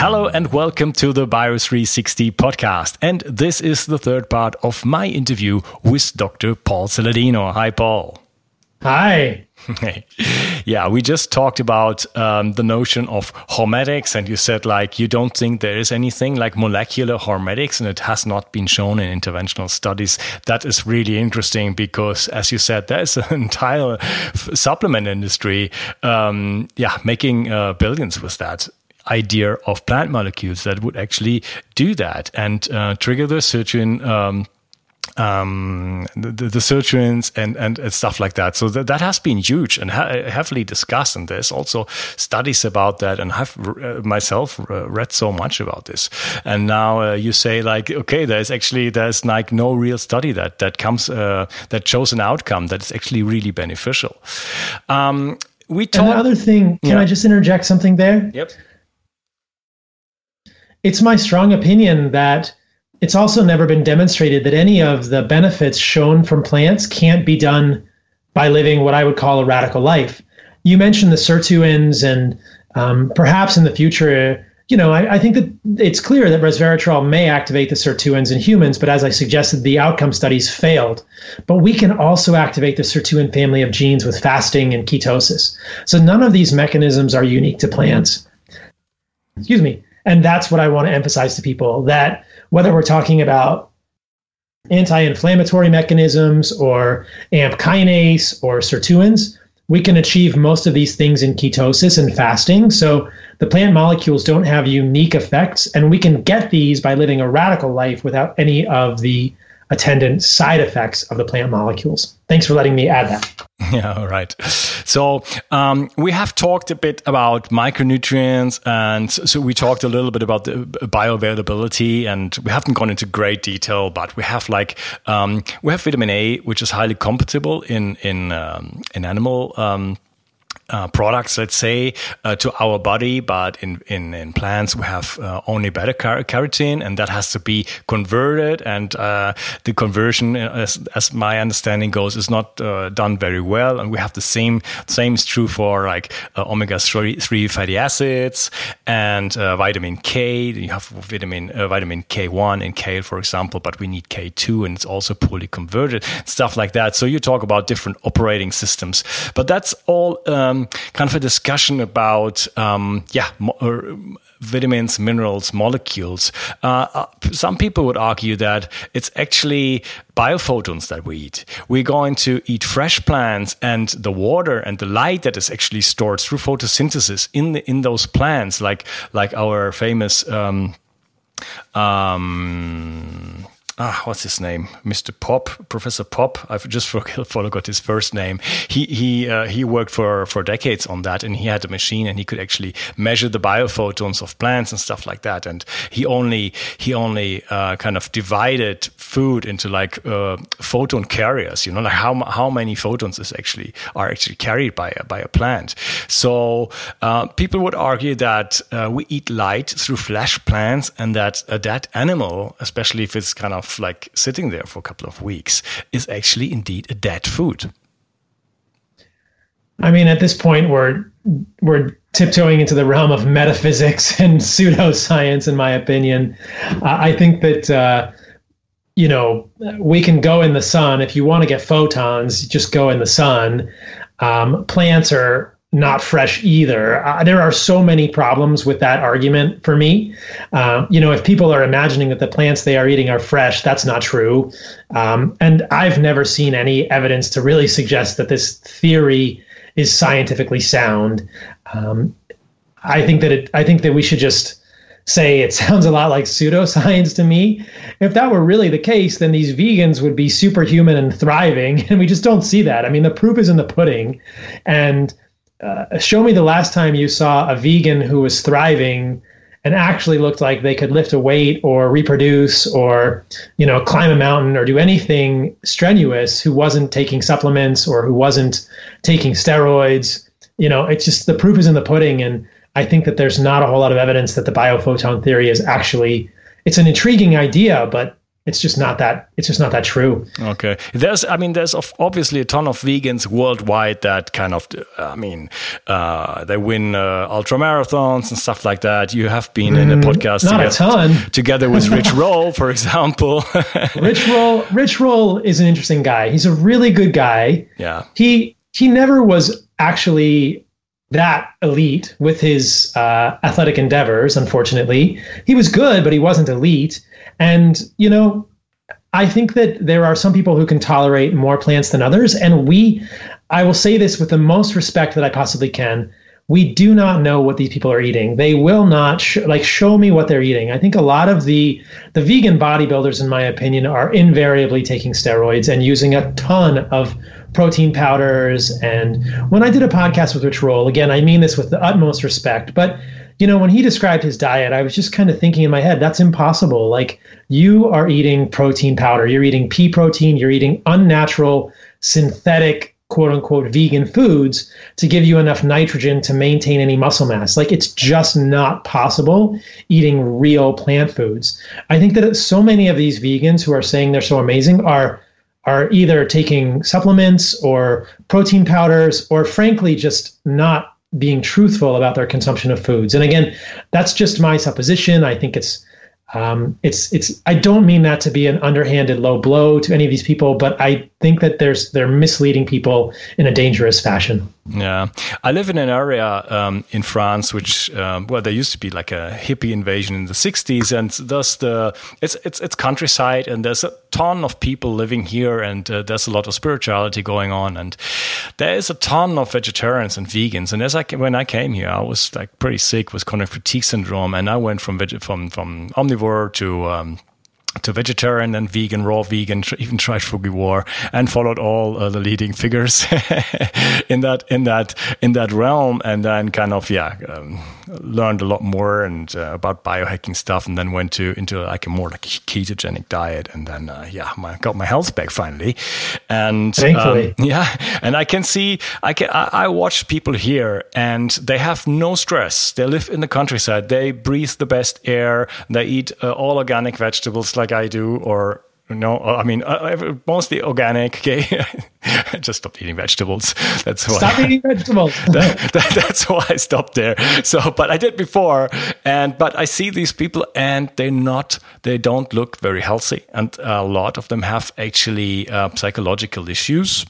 Hello and welcome to the Bio360 podcast. And this is the third part of my interview with Dr. Paul Saladino. Hi, Paul. Hi. yeah, we just talked about um, the notion of hormetics, and you said like you don't think there is anything like molecular hormetics, and it has not been shown in interventional studies. That is really interesting because, as you said, there is an entire supplement industry, um, yeah, making uh, billions with that idea of plant molecules that would actually do that and uh, trigger the sirtuin. Um, um, the, the sirtuins and, and, stuff like that. So that, that has been huge and heavily discussed. And there's also studies about that. And I've uh, myself read so much about this. And now uh, you say like, okay, there's actually, there's like no real study that, that comes, uh, that shows an outcome that is actually really beneficial. Um, we talk- Another thing, can yeah. I just interject something there? Yep it's my strong opinion that it's also never been demonstrated that any of the benefits shown from plants can't be done by living what I would call a radical life. You mentioned the sirtuins, and um, perhaps in the future, you know, I, I, think that it's clear that resveratrol may activate the sirtuins in humans, but as I suggested, the outcome studies failed. But we can also activate the sirtuin family of genes with fasting and ketosis. So none of these mechanisms are unique to plants. Excuse me. And that's what I want to emphasize to people that whether we're talking about anti-inflammatory mechanisms or AMP kinase or sirtuins, we can achieve most of these things in ketosis and fasting. So the plant molecules don't have unique effects, and we can get these by living a radical life without any of the attendant side effects of the plant molecules. Thanks for letting me add that. Yeah, all right. So um, we have talked a bit about micronutrients, and so we talked a little bit about the bioavailability, and we haven't gone into great detail, but we have like um, we have vitamin A, which is highly compatible in in um, in animal um, uh, products, let's say, uh, to our body, but in, in, in plants we have uh, only beta car- carotene, and that has to be converted. And uh, the conversion, uh, as, as, my understanding goes, is not done very well. And we have the same same is true for like omega three fatty acids and vitamin K. You have vitamin vitamin K one in kale, for example, but we need K two, and it's also poorly converted, stuff like that. So you talk about different operating systems, but that's all. Um, kind of a discussion about um, yeah uh, vitamins, minerals, molecules. Uh, uh, some people would argue that it's actually biophotons that we eat. We're going to eat fresh plants, and the water and the light that is actually stored through photosynthesis in the, in those plants, like like our famous. Um, um, ah, what's his name, Mr. Popp, Professor Popp. I've just forgot his first name. He he uh, he worked for for decades on that, and he had a machine, and he could actually measure the biophotons of plants and stuff like that. And he only he only uh, kind of divided food into like uh, photon carriers. You know, like how how many photons is actually are actually carried by a, by a plant. So uh, people would argue that uh, we eat light through flesh plants, and that a dead animal, especially if it's kind of like sitting there for a couple of weeks is actually indeed a dead food. I mean, at this point, we're we're tiptoeing into the realm of metaphysics and pseudoscience, in my opinion. Uh, I think that uh, you know we can go in the sun if you want to get photons. Just go in the sun. Um, plants are not fresh either. Uh, there are so many problems with that argument for me. Uh, you know, if people are imagining that the plants they are eating are fresh, that's not true. Um, and I've never seen any evidence to really suggest that this theory is scientifically sound. Um, I think that it. I think that we should just say it sounds a lot like pseudoscience to me. If that were really the case, then these vegans would be superhuman and thriving, and we just don't see that. I mean, the proof is in the pudding, and uh, show me the last time you saw a vegan who was thriving and actually looked like they could lift a weight or reproduce or you know climb a mountain or do anything strenuous who wasn't taking supplements or who wasn't taking steroids. You know it's just the proof is in the pudding. And i think that there's not a whole lot of evidence that the biophoton theory is actually it's an intriguing idea but it's just not that it's just not that true. Okay. There's i mean there's obviously a ton of vegans worldwide that kind of i mean uh, they win uh, ultra marathons and stuff like that. You have been mm, in a mm, podcast not together, a ton. together with rich roll for example. Rich roll rich roll is an interesting guy. He's a really good guy. Yeah. He he never was actually that elite with his uh, athletic endeavors unfortunately. He was good but he wasn't elite and, you know, I think that there are some people who can tolerate more plants than others. And we, I will say this with the most respect that I possibly can. We do not know what these people are eating. They will not sh- like show me what they're eating. I think a lot of the the vegan bodybuilders, in my opinion, are invariably taking steroids and using a ton of protein powders. And when I did a podcast with Rich Roll, again, I mean this with the utmost respect, but you know, when he described his diet, I was just kind of thinking in my head, that's impossible. Like, you are eating protein powder, you're eating pea protein, you're eating unnatural, synthetic, quote unquote, vegan foods to give you enough nitrogen to maintain any muscle mass. Like, it's just not possible eating real plant foods. I think that so many of these vegans who are saying they're so amazing are are either taking supplements or protein powders or frankly just not being truthful about their consumption of foods. And again, that's just my supposition. I think it's um, it's it's I don't mean that to be an underhanded low blow to any of these people, but I think that there's they're misleading people in a dangerous fashion. Yeah, I live in an area um, in France which um, well there used to be like a hippie invasion in the '60s, and thus the it's it's it's countryside, and there's a ton of people living here, and uh, there's a lot of spirituality going on, and there is a ton of vegetarians and vegans. And as I when I came here, I was like pretty sick with chronic fatigue syndrome, and I went from from from omnivore to um, to vegetarian and vegan, raw vegan, even tried frugivore, and followed all uh, the leading figures in that in that in that realm, and then kind of yeah. Um, learned a lot more and uh, about biohacking stuff, and then went to into like a more like ketogenic diet, and then uh, yeah, my, got my health back finally, and um, yeah, and I can see I can I, I watch people here, and they have no stress. They live in the countryside. They breathe the best air. They eat uh, all organic vegetables like I do, or no, uh, I mean uh, mostly organic. Okay, just stopped eating vegetables. That's why. Stop eating vegetables. that, that, that's why I stopped there. So, but I did before, and but I see these people, and they're not. They don't look very healthy, and a lot of them have actually uh, psychological issues.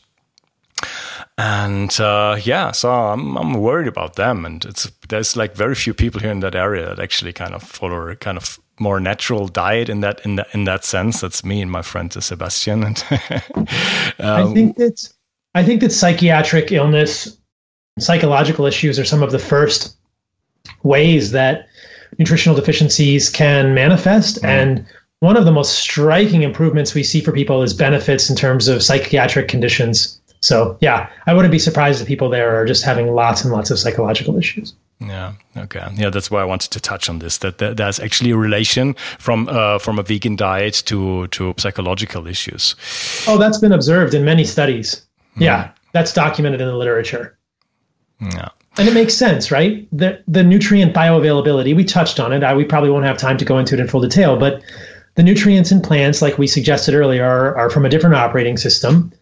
And uh, yeah, so I'm I'm worried about them, and it's there's like very few people here in that area that actually kind of follow a kind of more natural diet in that in that in that sense. That's me and my friend Sebastian. And um, I think that I think that psychiatric illness, psychological issues are some of the first ways that nutritional deficiencies can manifest. Mm. And one of the most striking improvements we see for people is benefits in terms of psychiatric conditions. So, yeah, I wouldn't be surprised if people there are just having lots and lots of psychological issues. Yeah. Okay. Yeah, that's why I wanted to touch on this. That, that there's actually a relation from uh, from a vegan diet to to psychological issues. Oh, that's been observed in many studies. Mm. Yeah, that's documented in the literature. Yeah. And it makes sense, right? The the nutrient bioavailability. We touched on it. I, we probably won't have time to go into it in full detail, but the nutrients in plants, like we suggested earlier, are, are from a different operating system.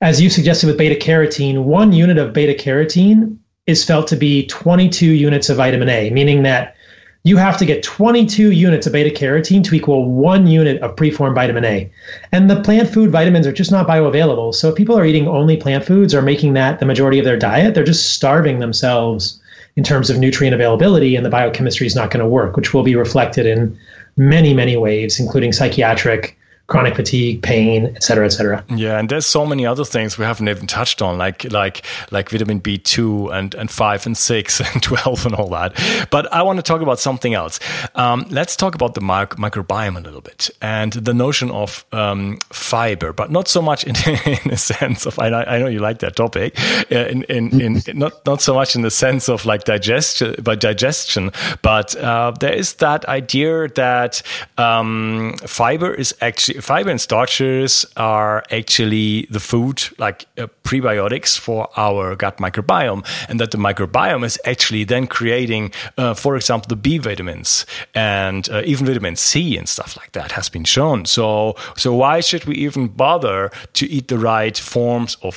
As you suggested with beta carotene, one unit of beta carotene is felt to be 22 units of vitamin A, meaning that you have to get 22 units of beta carotene to equal one unit of preformed vitamin A. And the plant food vitamins are just not bioavailable. So if people are eating only plant foods or making that the majority of their diet, they're just starving themselves in terms of nutrient availability, and the biochemistry is not going to work, which will be reflected in many, many ways, including psychiatric, chronic fatigue, pain, et cetera, et cetera. Yeah, and there's so many other things we haven't even touched on, like like like vitamin B2 and and five and six and twelve and all that. But I want to talk about something else. Um, let's talk about the mic- microbiome a little bit and the notion of um, fiber, but not so much in, in a sense of I know, I know you like that topic, uh, in, in, in not not so much in the sense of like digestion by digestion, but uh, there is that idea that um, fiber is actually fiber and starches are actually the food, like uh, prebiotics for our gut microbiome, and that the microbiome is actually then creating, uh, for example, the B vitamins and uh, even vitamin C and stuff like that has been shown. So, so why should we even bother to eat the right forms of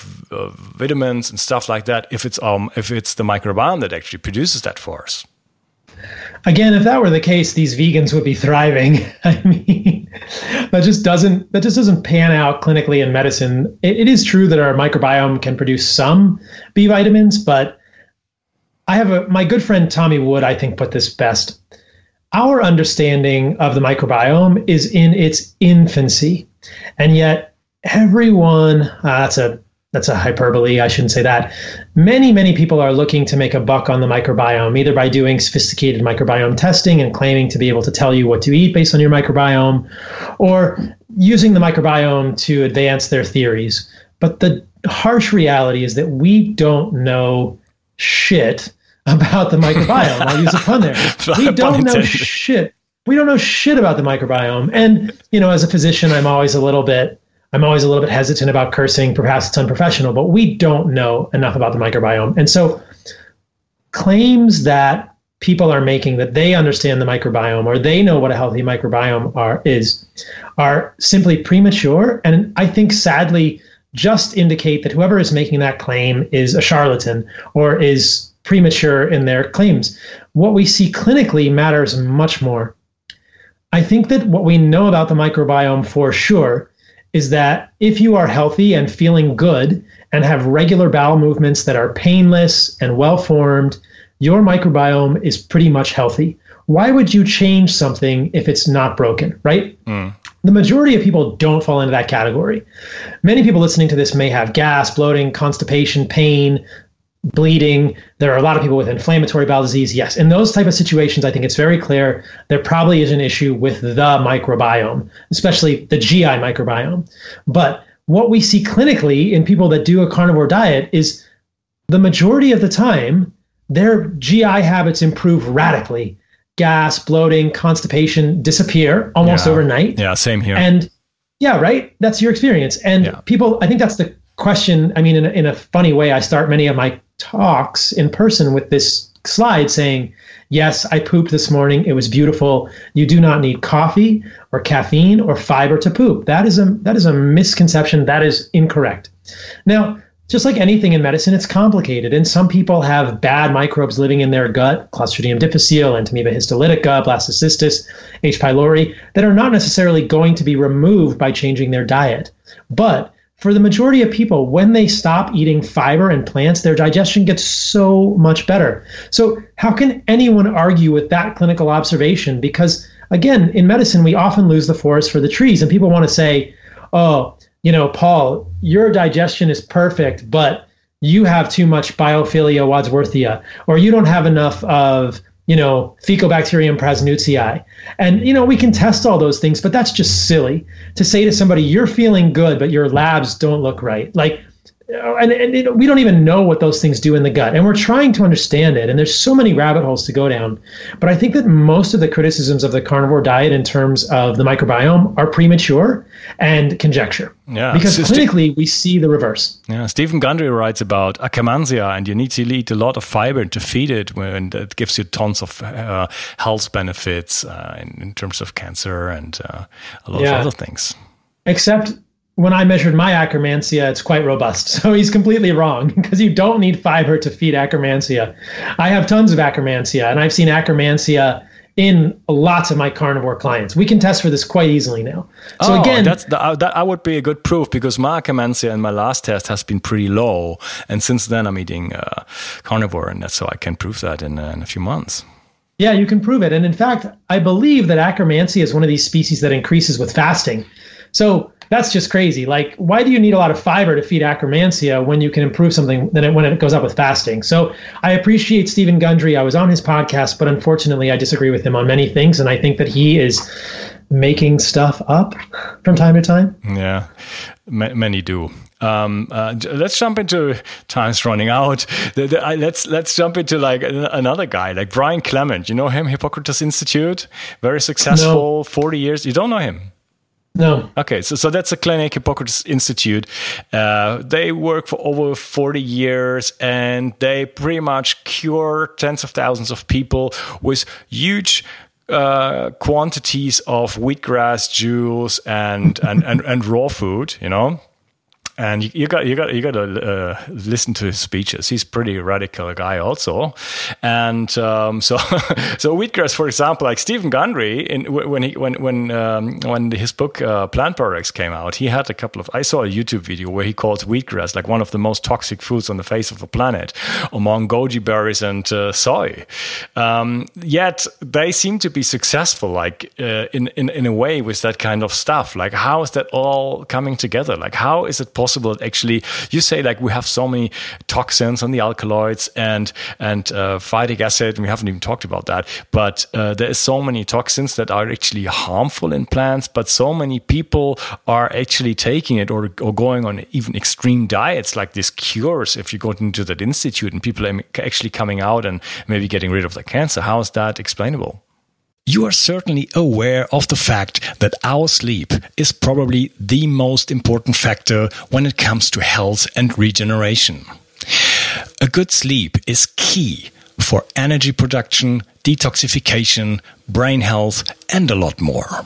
vitamins and stuff like that if it's um if it's the microbiome that actually produces that for us? Again, if that were the case, these vegans would be thriving. I mean, that just doesn't that just doesn't pan out clinically in medicine. It, it is true that our microbiome can produce some B vitamins, but I have a my good friend Tommy Wood. I think put this best. Our understanding of the microbiome is in its infancy, and yet everyone uh, that's a that's a hyperbole. I shouldn't say that. Many, many people are looking to make a buck on the microbiome, either by doing sophisticated microbiome testing and claiming to be able to tell you what to eat based on your microbiome, or using the microbiome to advance their theories. But the harsh reality is that we don't know shit about the microbiome. I'll use a pun there. We don't know shit. We don't know shit about the microbiome. And, you know, as a physician, I'm always a little bit I'm always a little bit hesitant about cursing. Perhaps it's unprofessional, but we don't know enough about the microbiome. And so claims that people are making that they understand the microbiome or they know what a healthy microbiome are is are simply premature and I think sadly just indicate that whoever is making that claim is a charlatan or is premature in their claims. What we see clinically matters much more. I think that what we know about the microbiome for sure is that if you are healthy and feeling good and have regular bowel movements that are painless and well formed, your microbiome is pretty much healthy. Why would you change something if it's not broken, right? Mm. The majority of people don't fall into that category. Many people listening to this may have gas, bloating, constipation, pain, bleeding. There are a lot of people with inflammatory bowel disease. Yes, in those type of situations, I think it's very clear there probably is an issue with the microbiome, especially the GI microbiome. But what we see clinically in people that do a carnivore diet is the majority of the time their GI habits improve radically. Gas, bloating, constipation disappear almost yeah. overnight. Yeah, same here. And yeah, right. That's your experience. And yeah. people, I think that's the question. I mean, in a, in a funny way, I start many of my talks in person with this slide saying, Yes, I pooped this morning. It was beautiful. You do not need coffee or caffeine or fiber to poop. That is a that is a misconception. That is incorrect. Now, just like anything in medicine, it's complicated. And some people have bad microbes living in their gut, Clostridium difficile, Entamoeba histolytica, Blastocystis, H. pylori, that are not necessarily going to be removed by changing their diet. But for the majority of people, when they stop eating fiber and plants, their digestion gets so much better. So, how can anyone argue with that clinical observation? Because, again, in medicine, we often lose the forest for the trees, and people want to say, oh, you know, Paul, your digestion is perfect, but you have too much Bilophila wadsworthia, or you don't have enough of you know, Faecalibacterium prausnitzii. And, you know, we can test all those things, but that's just silly to say to somebody, you're feeling good, but your labs don't look right. Like, and, and it, we don't even know what those things do in the gut and we're trying to understand it and there's so many rabbit holes to go down. But i think that most of the criticisms of the carnivore diet in terms of the microbiome are premature and conjecture. Yeah because so clinically St- we see the reverse. Yeah stephen gundry writes about akkermansia and you need to eat a lot of fiber to feed it and it gives you tons of uh, health benefits uh, in, in, terms of cancer and uh, a lot yeah. of other things. Except when I measured my Akkermansia, it's quite robust. So he's completely wrong because you don't need fiber to feed Akkermansia. I have tons of Akkermansia, and I've seen Akkermansia in lots of my carnivore clients. We can test for this quite easily now. So oh, again, that's the, uh, that I would be a good proof because my Akkermansia in my last test has been pretty low, and since then I'm eating uh, carnivore, and that's so I can prove that in, uh, in a few months. Yeah, you can prove it, and in fact, I believe that Akkermansia is one of these species that increases with fasting. So that's just crazy. Like, why do you need a lot of fiber to feed Akkermansia when you can improve something then it, when it goes up with fasting? So I appreciate Stephen Gundry. I was on his podcast, but unfortunately, I disagree with him on many things, and I think that he is making stuff up from time to time. Yeah, many do. Um, uh, let's jump into time's running out. The, the, uh, let's let's jump into like another guy, like Brian Clement. You know him, Hippocrates Institute, very successful, no. forty years. You don't know him? No. Okay, so so that's a clinic, Hippocrates Institute. Uh, they work for over forty years, and they pretty much cure tens of thousands of people with huge uh, quantities of wheatgrass juice and, and, and, and raw food, you know and you, you, got you got you got to uh, listen to his speeches. He's pretty radical guy also, and um, so so wheatgrass, for example, like Stephen Gundry, in, when he when when um, when his book uh, Plant Paradox came out, he had a couple of. I saw a YouTube video where he calls wheatgrass like one of the most toxic foods on the face of the planet, among goji berries and uh, soy. Um, yet they seem to be successful, like uh, in, in in a way with that kind of stuff. Like how is that all coming together? Like how is it possible? Possible. That actually you say like we have so many toxins on the alkaloids and and uh, phytic acid and we haven't even talked about that. But uh, there is so many toxins that are actually harmful in plants but so many people are actually taking it or, or going on even extreme diets like this cures if you go into that institute and people are actually coming out and maybe getting rid of the cancer. How is that explainable you are certainly aware of the fact that our sleep is probably the most important factor when it comes to health and regeneration. A good sleep is key for energy production, detoxification, brain health, and a lot more.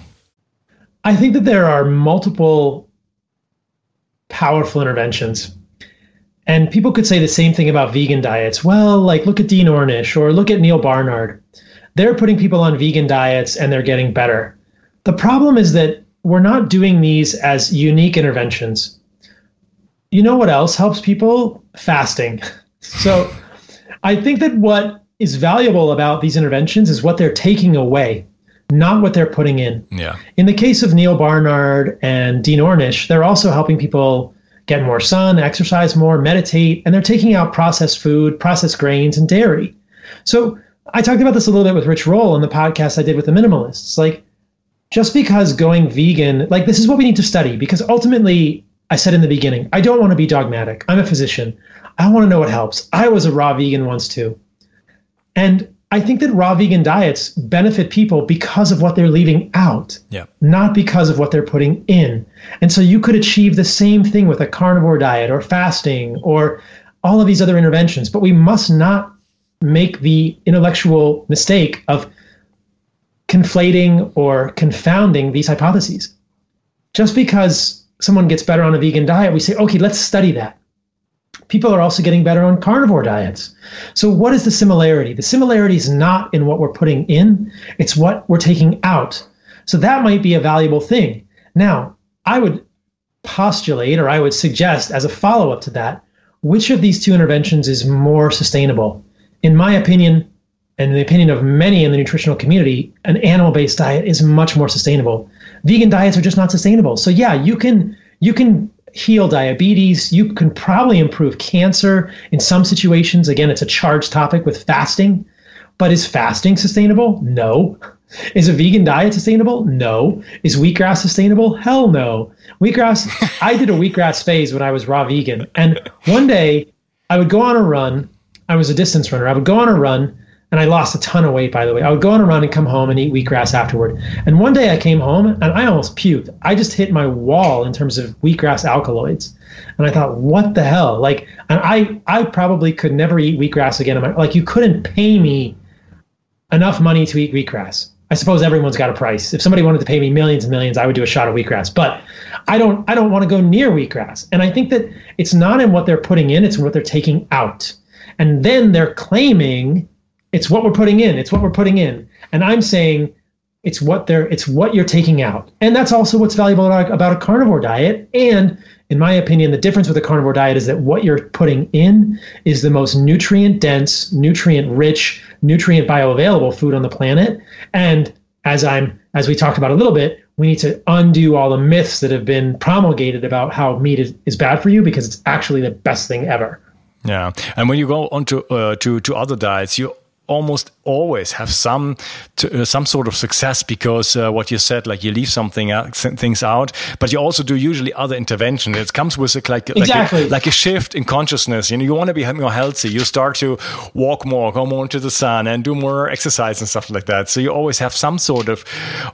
I think that there are multiple powerful interventions. And people could say the same thing about vegan diets. Well, like look at Dean Ornish or look at Neal Barnard. They're putting people on vegan diets and they're getting better. The problem is that we're not doing these as unique interventions. You know what else helps people? Fasting. So I think that what is valuable about these interventions is what they're taking away not what they're putting in. Yeah. In the case of Neal Barnard and Dean Ornish, they're also helping people get more sun, exercise more, meditate, and they're taking out processed food, processed grains, and dairy. So I talked about this a little bit with Rich Roll in the podcast I did with the minimalists. Like, just because going vegan, like, this is what we need to study because ultimately, I said in the beginning, I don't want to be dogmatic. I'm a physician. I want to know what helps. I was a raw vegan once too. And I think that raw vegan diets benefit people because of what they're leaving out, yeah. not because of what they're putting in. And so you could achieve the same thing with a carnivore diet or fasting or all of these other interventions, but we must not make the intellectual mistake of conflating or confounding these hypotheses. Just because someone gets better on a vegan diet, we say, okay, let's study that people are also getting better on carnivore diets. So, what is the similarity? The similarity is not in what we're putting in, it's what we're taking out. So, that might be a valuable thing. Now, I would postulate or I would suggest as a follow up to that, which of these two interventions is more sustainable? In my opinion, and the opinion of many in the nutritional community, an animal based diet is much more sustainable. Vegan diets are just not sustainable. So, yeah, you can. You can heal diabetes. You can probably improve cancer in some situations. Again, it's a charged topic with fasting. But is fasting sustainable? No. Is a vegan diet sustainable? No. Is wheatgrass sustainable? Hell no. Wheatgrass, I did a wheatgrass phase when I was raw vegan. And one day I would go on a run. I was a distance runner. I would go on a run and I lost a ton of weight, by the way. I would go on a run and come home and eat wheatgrass afterward. And one day I came home and I almost puked. I just hit my wall in terms of wheatgrass alkaloids. And I thought, what the hell? Like, and I, I probably could never eat wheatgrass again. In my, like, you couldn't pay me enough money to eat wheatgrass. I suppose everyone's got a price. If somebody wanted to pay me millions and millions, I would do a shot of wheatgrass. But I don't, I don't want to go near wheatgrass. And I think that it's not in what they're putting in; it's in what they're taking out. And then they're claiming it's what we're putting in. It's what we're putting in. And I'm saying it's what they're it's what you're taking out. And that's also what's valuable about, a carnivore diet. And in my opinion, the difference with a carnivore diet is that what you're putting in is the most nutrient dense, nutrient rich, nutrient bioavailable food on the planet. And as I'm as we talked about a little bit, we need to undo all the myths that have been promulgated about how meat is, is bad for you because it's actually the best thing ever. Yeah, and when you go on to uh, to to other diets, you almost always have some to, uh, some sort of success because uh, what you said like you leave something out, things out but you also do usually other intervention. It comes with a, like exactly. like, a, like a shift in consciousness. You know you want to be more healthy. You start to walk more go more into the sun and do more exercise and stuff like that. So you always have some sort of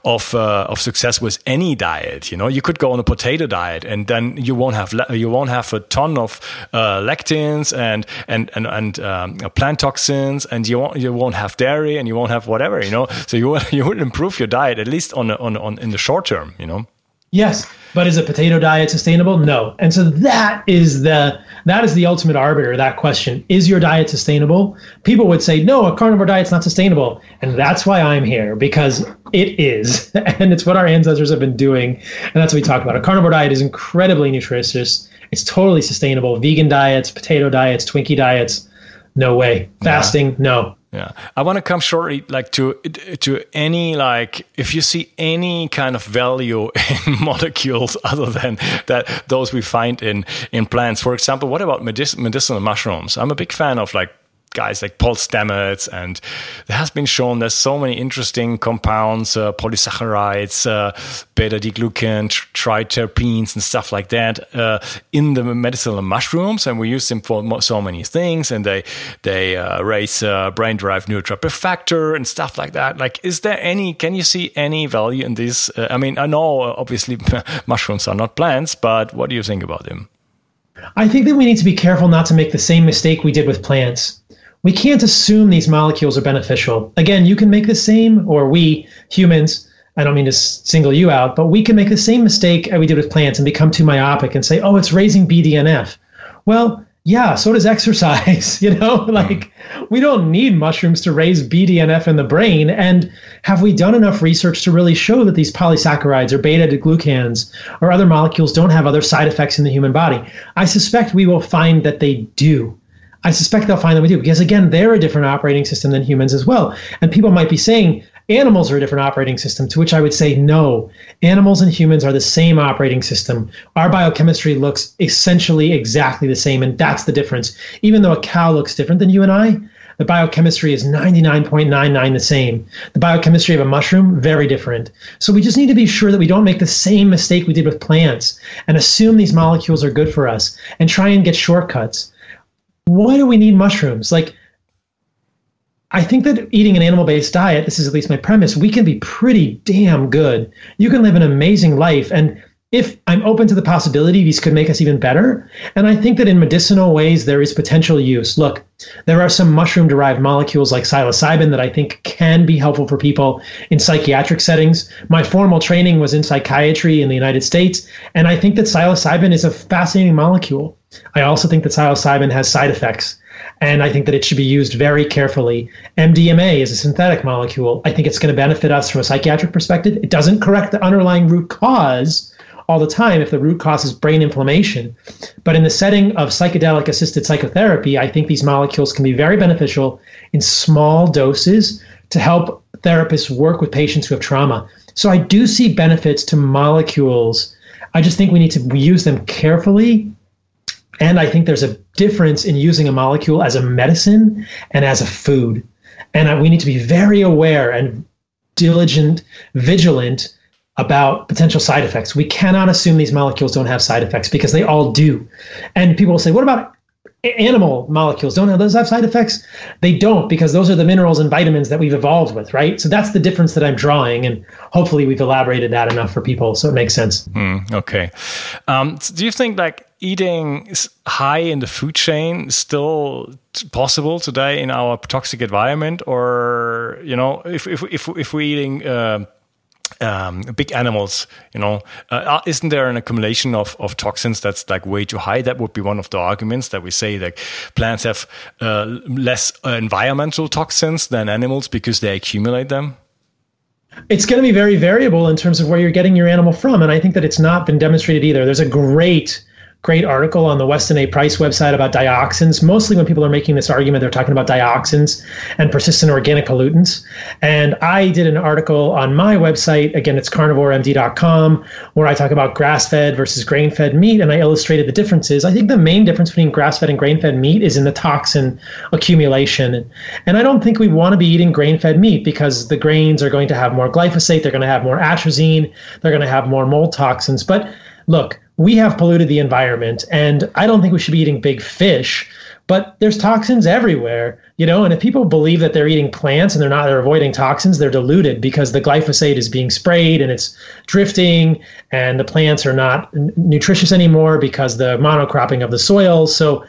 of uh, of success with any diet you know? You could go on a potato diet and then you won't have you won't have a ton of uh, lectins and and and, and um, plant toxins and you won't you won't have dairy and you won't have whatever, you know. So you will, you will improve your diet at least on on on in the short term, you know. Yes, but is a potato diet sustainable? No. And so that is the that is the ultimate arbiter. That question: Is your diet sustainable? People would say, no, a carnivore diet's not sustainable, and that's why I'm here because it is, and it's what our ancestors have been doing, and that's what we talk about. A carnivore diet is incredibly nutritious. It's totally sustainable. Vegan diets, potato diets, Twinkie diets, no way. Fasting, yeah. no. Yeah, I want to come shortly, like to to any like if you see any kind of value in molecules other than that those we find in in plants. For example, what about medic- medicinal mushrooms? I'm a big fan of like guys like Paul Stamets, and it has been shown there's so many interesting compounds, uh, polysaccharides, uh, beta-glucan, triterpenes, and stuff like that uh, in the medicinal mushrooms, and we use them for so many things, and they they uh, raise uh, brain-derived neurotrophic factor and stuff like that. Like, is there any? Can you see any value in this? Uh, I mean, I know obviously mushrooms are not plants, but what do you think about them? I think that we need to be careful not to make the same mistake we did with plants we can't assume these molecules are beneficial. Again, you can make the same, or we humans, I don't mean to single you out, but we can make the same mistake we did with plants and become too myopic and say, oh, it's raising BDNF. Well, yeah, so does exercise. You know, like we don't need mushrooms to raise BDNF in the brain. And have we done enough research to really show that these polysaccharides or beta glucans or other molecules don't have other side effects in the human body? I suspect we will find that they do. I suspect they'll find that we do because again, they're a different operating system than humans as well. And people might be saying animals are a different operating system, to which I would say no. Animals and humans are the same operating system. Our biochemistry looks essentially exactly the same, and that's the difference. Even though a cow looks different than you and I, the biochemistry is 99.99 the same. The biochemistry of a mushroom, very different. So we just need to be sure that we don't make the same mistake we did with plants and assume these molecules are good for us and try and get shortcuts why do we need mushrooms? Like, I think that eating an animal based diet, this is at least my premise, we can be pretty damn good. You can live an amazing life. And if I'm open to the possibility these could make us even better, and I think that in medicinal ways there is potential use. Look, there are some mushroom derived molecules like psilocybin that I think can be helpful for people in psychiatric settings. My formal training was in psychiatry in the United States, and I think that psilocybin is a fascinating molecule. I also think that psilocybin has side effects and I think that it should be used very carefully. MDMA is a synthetic molecule. I think it's going to benefit us from a psychiatric perspective. It doesn't correct the underlying root cause all the time if the root cause is brain inflammation. But in the setting of psychedelic assisted psychotherapy, I think these molecules can be very beneficial in small doses to help therapists work with patients who have trauma. So I do see benefits to molecules. I just think we need to use them carefully and I think there's a difference in using a molecule as a medicine and as a food. And we need to be very aware and diligent, vigilant about potential side effects. We cannot assume these molecules don't have side effects because they all do. And people will say, what about animal molecules. Don't have those have side effects? They don't because those are the minerals and vitamins that we've evolved with right? So that's the difference that i'm drawing and hopefully we've elaborated that enough for people so it makes sense. Mm, okay. Um, so do you think like eating high in the food chain is still possible today in our toxic environment? Or you know if if if, if we're eating uh, um, big animals, you know, uh, uh, isn't there an accumulation of, of toxins that's like way too high? That would be one of the arguments that we say that plants have uh, less environmental toxins than animals because they accumulate them. It's going to be very variable in terms of where you're getting your animal from, and I think that it's not been demonstrated either. There's a great great article on the Weston A. Price website about dioxins. Mostly when people are making this argument, they're talking about dioxins and persistent organic pollutants. And I did an article on my website, again, it's carnivoremd.com, where I talk about grass fed versus grain fed meat and I illustrated the differences. I think the main difference between grass fed and grain fed meat is in the toxin accumulation. And I don't think we want to be eating grain fed meat because the grains are going to have more glyphosate, they're going to have more atrazine, they're going to have more mold toxins. But look, we have polluted the environment and I don't think we should be eating big fish, but there's toxins everywhere, you know, and if people believe that they're eating plants and they're not they're avoiding toxins, they're deluded because the glyphosate is being sprayed and it's drifting and the plants are not nutritious anymore because the monocropping of the soil. So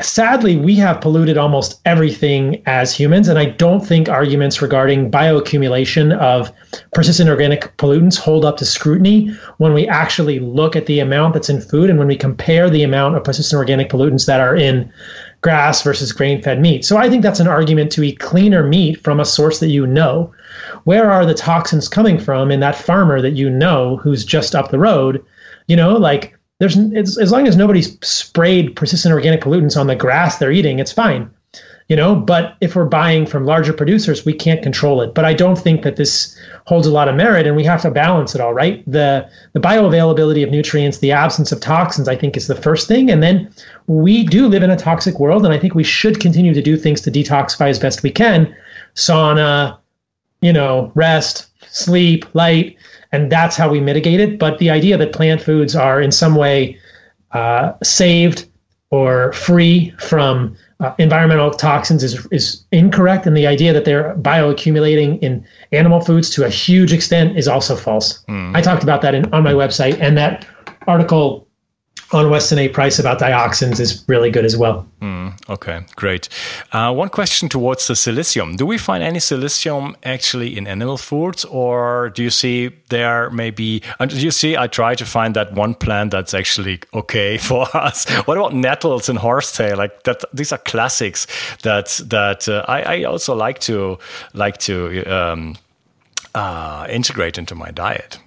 sadly, we have polluted almost everything as humans. And I don't think arguments regarding bioaccumulation of persistent organic pollutants hold up to scrutiny when we actually look at the amount that's in food and when we compare the amount of persistent organic pollutants that are in grass versus grain fed meat. So I think that's an argument to eat cleaner meat from a source that you know. Where are the toxins coming from in that farmer that you know who's just up the road? You know, like there's as long as nobody's sprayed persistent organic pollutants on the grass they're eating, it's fine. You know, but if we're buying from larger producers, we can't control it. But I don't think that this holds a lot of merit, and we have to balance it all, right? The the bioavailability of nutrients, the absence of toxins, I think is the first thing, and then we do live in a toxic world, and I think we should continue to do things to detoxify as best we can, sauna, you know, rest, sleep, light, and that's how we mitigate it. But the idea that plant foods are in some way uh, saved or free from uh, environmental toxins is is incorrect, and the idea that they're bioaccumulating in animal foods to a huge extent is also false. Mm. I talked about that in, on my website, and that article on Weston A. Price about dioxins is really good as well. Mm, okay, great. Uh, one question towards the silicium. Do we find any silicium actually in animal foods, or do you see there maybe? And you see? I try to find that one plant that's actually okay for us. What about nettles and horsetail? Like that, these are classics that that uh, I, I, also like to like to um, uh, integrate into my diet.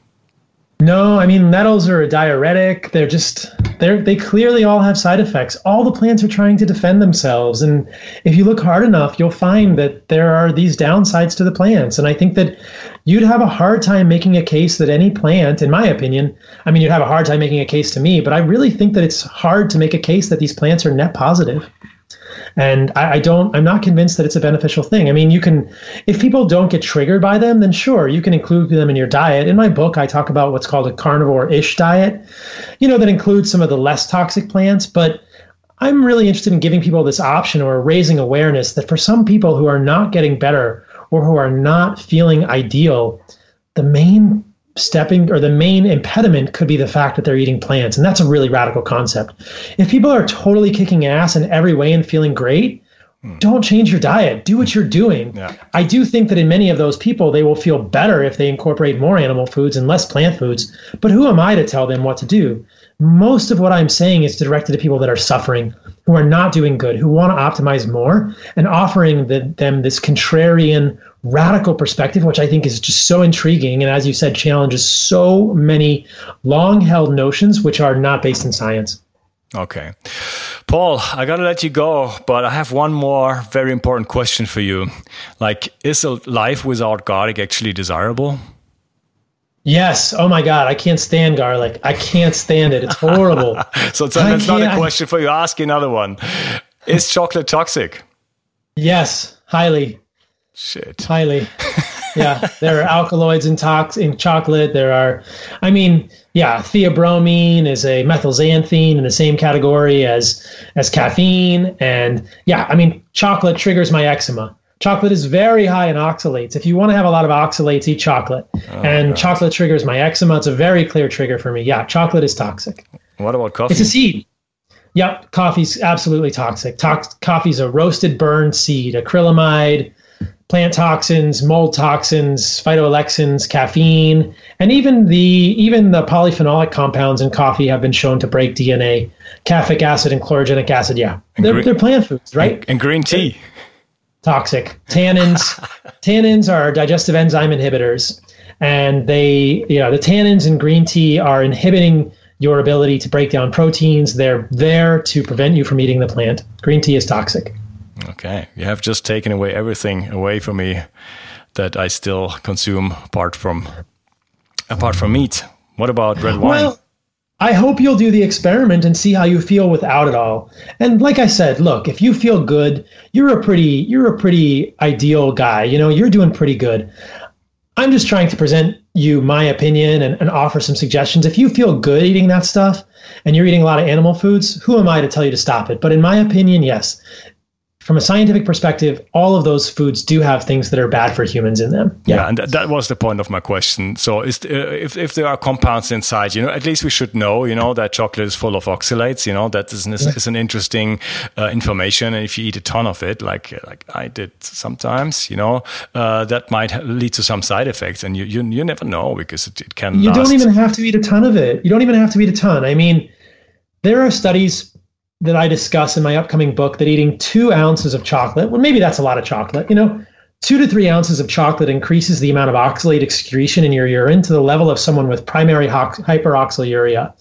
No, I mean nettles are a diuretic. They're just they're they clearly all have side effects. All the plants are trying to defend themselves, and if you look hard enough, you'll find that there are these downsides to the plants. And I think that you'd have a hard time making a case that any plant, in my opinion, I mean, you'd have a hard time making a case to me, but I really think that it's hard to make a case that these plants are net positive. And I, I, don't, I'm not convinced that it's a beneficial thing. I mean, you can, if people don't get triggered by them, then sure, you can include them in your diet. In my book, I talk about what's called a carnivore ish diet, you know, that includes some of the less toxic plants. But I'm really interested in giving people this option or raising awareness that for some people who are not getting better or who are not feeling ideal, the main stepping or the main impediment could be the fact that they're eating plants. And that's a really radical concept. If people are totally kicking ass in every way and feeling great, hmm. don't change your diet. Do what you're doing. Yeah. I do think that in many of those people, they will feel better if they incorporate more animal foods and less plant foods. But who am I to tell them what to do? Most of what I'm saying is directed to people that are suffering, who are not doing good, who want to optimize more, and offering the, them this contrarian radical perspective, which I think is just so intriguing. And as you said, challenges so many long held notions which are not based in science. Okay. Paul, I got to let you go, but I have one more very important question for you. Like, is a life without garlic actually desirable? Yes. Oh my God. I can't stand garlic. I can't stand it. It's horrible. so that's not a question for you. Ask another one. Is chocolate toxic? Yes, highly. Shit. Highly. yeah, there are alkaloids in tox in chocolate. There are, I mean, yeah, theobromine is a methylxanthine in the same category as as caffeine, and yeah, I mean, chocolate triggers my eczema. Chocolate is very high in oxalates. If you want to have a lot of oxalates, eat chocolate. Oh, and God. chocolate triggers my eczema. It's a very clear trigger for me. Yeah, chocolate is toxic. What about coffee? It's a seed. Yep, coffee's absolutely toxic. Tox- coffee's a roasted burned seed, acrylamide, plant toxins, mold toxins, phytoalexins, caffeine, and even the even the polyphenolic compounds in coffee have been shown to break DNA. Caffeic acid and chlorogenic acid, yeah, they're, green, they're plant foods, right? And, and green tea. Toxic tannins. tannins are digestive enzyme inhibitors, and they, you know, the tannins in green tea are inhibiting your ability to break down proteins. They're there to prevent you from eating the plant. Green tea is toxic. Okay, you have just taken away everything away from me that I still consume apart from apart from meat. What about red wine? Well, I hope you'll do the experiment and see how you feel without it all. And like I said, look, if you feel good, you're a pretty you're a pretty ideal guy. You know, you're doing pretty good. I'm just trying to present you my opinion and, and offer some suggestions. If you feel good eating that stuff and you're eating a lot of animal foods, who am I to tell you to stop it? But in my opinion, yes, from a scientific perspective, all of those foods do have things that are bad for humans in them. Yeah, yeah and th- that was the point of my question. So, is, uh, if if there are compounds inside, you know, at least we should know, you know, that chocolate is full of oxalates. You know, that is an, yeah. is an interesting uh, information. And if you eat a ton of it, like like I did sometimes, you know, uh, that might lead to some side effects, and you you, you never know because it, it can. You last. don't even have to eat a ton of it. You don't even have to eat a ton. I mean, there are studies that I discuss in my upcoming book that eating two ounces of chocolate, well, maybe that's a lot of chocolate, you know, two to three ounces of chocolate increases the amount of oxalate excretion in your urine to the level of someone with primary hyperoxaluria.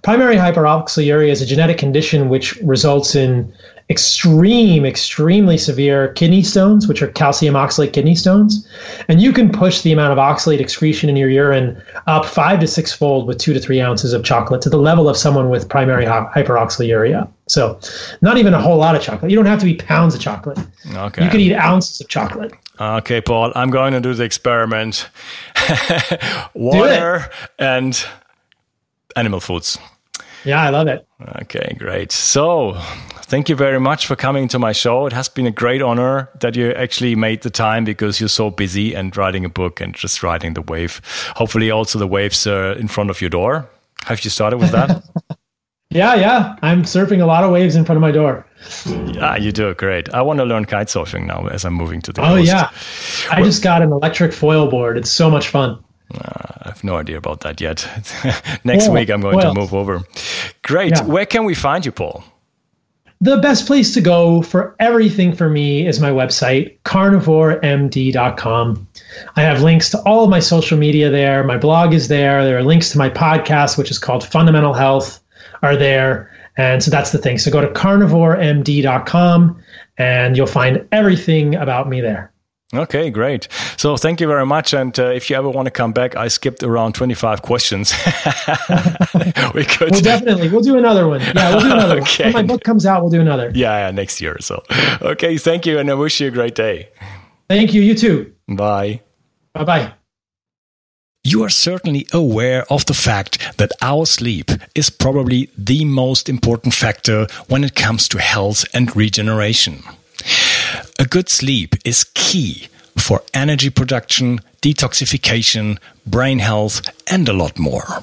Primary hyperoxaluria is a genetic condition which results in extreme, extremely severe kidney stones, which are calcium oxalate kidney stones. And you can push the amount of oxalate excretion in your urine up five to six fold with two to three ounces of chocolate to the level of someone with primary hyperoxaluria. So, not even a whole lot of chocolate. You don't have to eat pounds of chocolate. Okay. You can eat ounces of chocolate. Okay, Paul, I'm going to do the experiment. Water and animal foods. Yeah, I love it. Okay, great. So, thank you very much for coming to my show. It has been a great honor that you actually made the time because you're so busy and writing a book and just riding the wave. Hopefully, also the waves are in front of your door. Have you started with that? yeah, yeah. I'm surfing a lot of waves in front of my door. Yeah, you do great. I want to learn kite surfing now as I'm moving to the oh, coast. yeah. I well, just got an electric foil board. It's so much fun. Uh, I have no idea about that yet. Next week, I'm going to move over. Great. Yeah. Where can we find you, Paul? The best place to go for everything for me is my website, carnivoremd.com. I have links to all of my social media there. My blog is there. There are links to my podcast, which is called Fundamental Health, are there. And so that's the thing. So go to carnivoremd.com and you'll find everything about me there. Okay, great. So thank you very much. And uh, if you ever want to come back, I skipped around 25 questions. we could. Well, definitely. We'll do another one. Yeah, we'll do another okay. When my book comes out, we'll do another. Yeah, yeah, next year or so. Okay, thank you. And I wish you a great day. Thank you. You too. Bye. Bye bye. You are certainly aware of the fact that our sleep is probably the most important factor when it comes to health and regeneration. A good sleep is key for energy production, detoxification, brain health, and a lot more.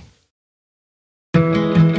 Thank you.